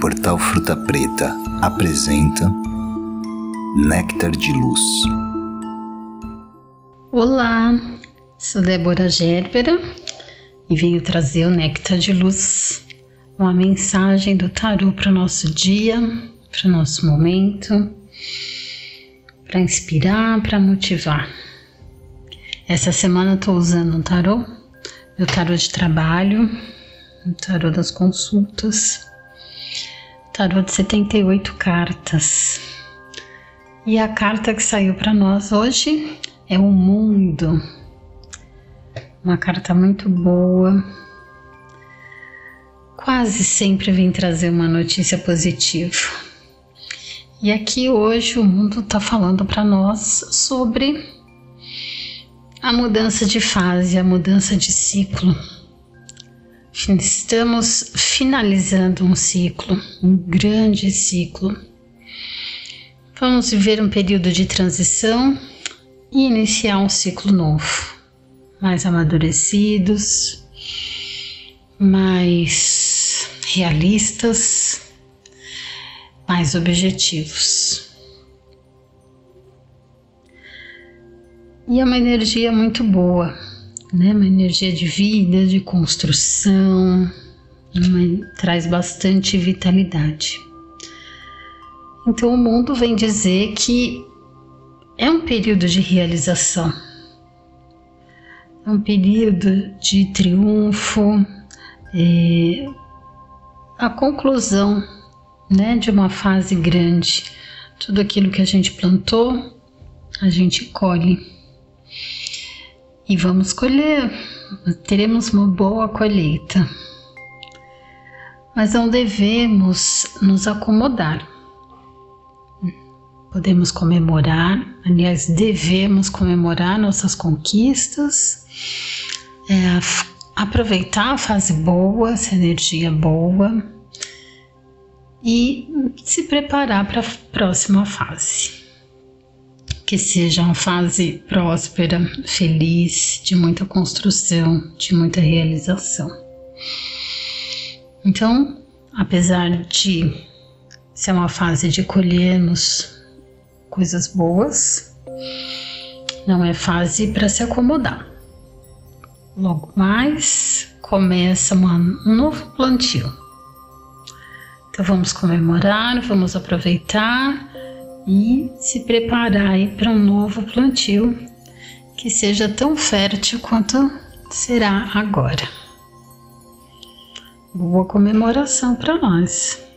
Portal Fruta Preta apresenta Néctar de Luz. Olá, sou Débora Gerbera e venho trazer o Néctar de Luz, uma mensagem do tarô para o nosso dia, para o nosso momento, para inspirar, para motivar. Essa semana estou usando um tarô, meu tarô de trabalho, o tarô das consultas, tarô de 78 cartas. E a carta que saiu para nós hoje é o mundo. Uma carta muito boa. Quase sempre vem trazer uma notícia positiva. E aqui hoje o mundo está falando para nós sobre a mudança de fase, a mudança de ciclo Estamos finalizando um ciclo, um grande ciclo. Vamos viver um período de transição e iniciar um ciclo novo, mais amadurecidos, mais realistas, mais objetivos. E é uma energia muito boa né? Uma energia de vida, de construção, uma, traz bastante vitalidade. Então o mundo vem dizer que é um período de realização, é um período de triunfo, é a conclusão né, de uma fase grande. Tudo aquilo que a gente plantou, a gente colhe e vamos colher, teremos uma boa colheita. Mas não devemos nos acomodar. Podemos comemorar, aliás, devemos comemorar nossas conquistas, é, aproveitar a fase boa, essa energia boa. E se preparar para a próxima fase que seja uma fase próspera, feliz, de muita construção, de muita realização. Então, apesar de ser uma fase de colhermos coisas boas, não é fase para se acomodar. Logo mais começa um novo plantio. Então vamos comemorar, vamos aproveitar e se preparar para um novo plantio que seja tão fértil quanto será agora. Boa comemoração para nós.